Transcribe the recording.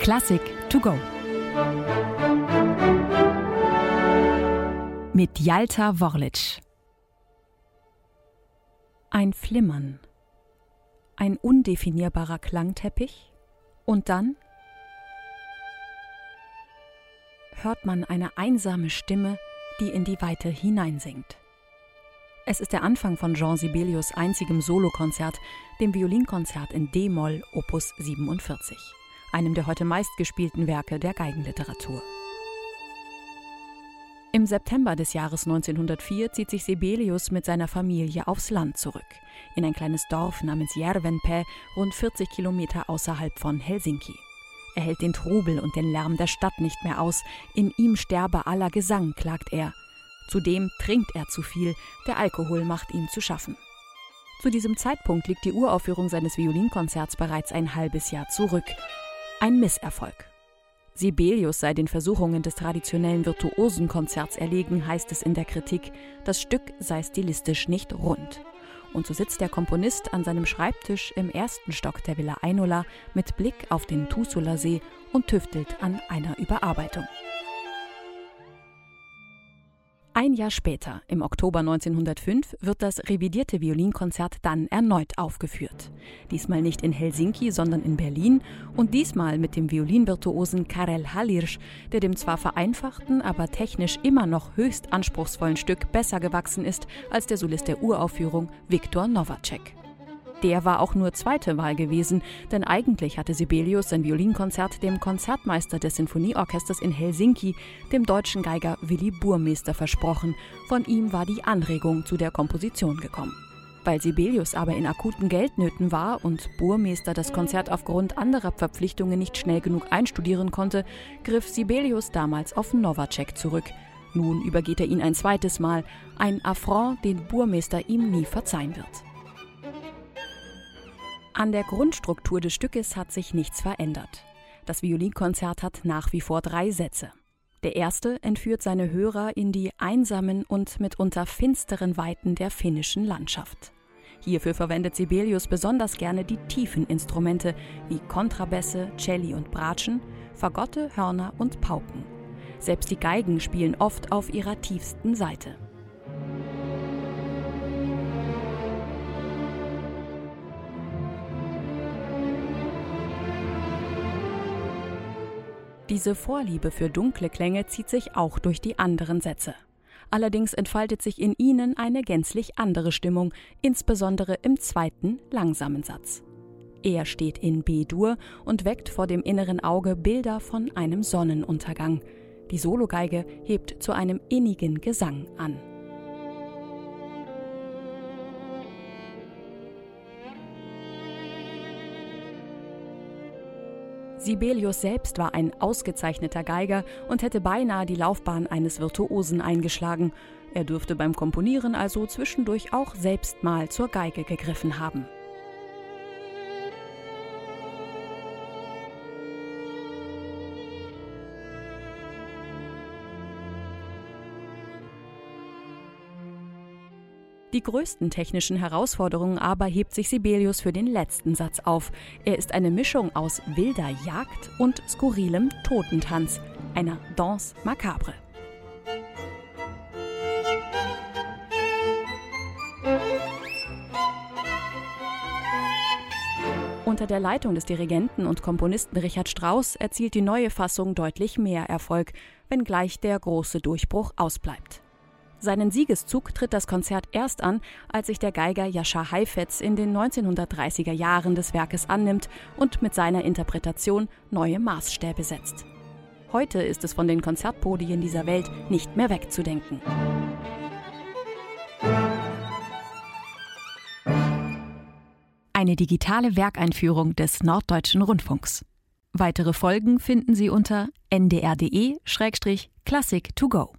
Klassik to go. Mit Jalta Worlic. Ein Flimmern, ein undefinierbarer Klangteppich und dann hört man eine einsame Stimme, die in die Weite hineinsingt. Es ist der Anfang von Jean Sibelius einzigem Solokonzert, dem Violinkonzert in D-Moll Opus 47, einem der heute meistgespielten Werke der Geigenliteratur. Im September des Jahres 1904 zieht sich Sibelius mit seiner Familie aufs Land zurück, in ein kleines Dorf namens Järvenpää, rund 40 Kilometer außerhalb von Helsinki. Er hält den Trubel und den Lärm der Stadt nicht mehr aus, in ihm sterbe aller Gesang, klagt er, Zudem trinkt er zu viel, der Alkohol macht ihm zu schaffen. Zu diesem Zeitpunkt liegt die Uraufführung seines Violinkonzerts bereits ein halbes Jahr zurück. Ein Misserfolg. Sibelius sei den Versuchungen des traditionellen Virtuosenkonzerts erlegen, heißt es in der Kritik. Das Stück sei stilistisch nicht rund. Und so sitzt der Komponist an seinem Schreibtisch im ersten Stock der Villa Einola mit Blick auf den Tussula-See und tüftelt an einer Überarbeitung. Ein Jahr später, im Oktober 1905, wird das revidierte Violinkonzert dann erneut aufgeführt. Diesmal nicht in Helsinki, sondern in Berlin und diesmal mit dem Violinvirtuosen Karel Hallirsch, der dem zwar vereinfachten, aber technisch immer noch höchst anspruchsvollen Stück besser gewachsen ist als der Solist der Uraufführung Viktor Novacek. Der war auch nur zweite Wahl gewesen, denn eigentlich hatte Sibelius sein Violinkonzert dem Konzertmeister des Sinfonieorchesters in Helsinki, dem deutschen Geiger Willy Burmeister, versprochen. Von ihm war die Anregung zu der Komposition gekommen. Weil Sibelius aber in akuten Geldnöten war und Burmeister das Konzert aufgrund anderer Verpflichtungen nicht schnell genug einstudieren konnte, griff Sibelius damals auf Novacek zurück. Nun übergeht er ihn ein zweites Mal, ein Affront, den Burmeister ihm nie verzeihen wird. An der Grundstruktur des Stückes hat sich nichts verändert. Das Violinkonzert hat nach wie vor drei Sätze. Der erste entführt seine Hörer in die einsamen und mitunter finsteren Weiten der finnischen Landschaft. Hierfür verwendet Sibelius besonders gerne die tiefen Instrumente wie Kontrabässe, Celli und Bratschen, Fagotte, Hörner und Pauken. Selbst die Geigen spielen oft auf ihrer tiefsten Seite. Diese Vorliebe für dunkle Klänge zieht sich auch durch die anderen Sätze. Allerdings entfaltet sich in ihnen eine gänzlich andere Stimmung, insbesondere im zweiten, langsamen Satz. Er steht in B-Dur und weckt vor dem inneren Auge Bilder von einem Sonnenuntergang. Die Sologeige hebt zu einem innigen Gesang an. Sibelius selbst war ein ausgezeichneter Geiger und hätte beinahe die Laufbahn eines Virtuosen eingeschlagen. Er dürfte beim Komponieren also zwischendurch auch selbst mal zur Geige gegriffen haben. Die größten technischen Herausforderungen aber hebt sich Sibelius für den letzten Satz auf. Er ist eine Mischung aus wilder Jagd und skurrilem Totentanz, einer Danse macabre. Unter der Leitung des Dirigenten und Komponisten Richard Strauss erzielt die neue Fassung deutlich mehr Erfolg, wenngleich der große Durchbruch ausbleibt. Seinen Siegeszug tritt das Konzert erst an, als sich der Geiger Jascha Heifetz in den 1930er Jahren des Werkes annimmt und mit seiner Interpretation neue Maßstäbe setzt. Heute ist es von den Konzertpodien dieser Welt nicht mehr wegzudenken. Eine digitale Werkeinführung des Norddeutschen Rundfunks. Weitere Folgen finden Sie unter ndr.de-classic to go.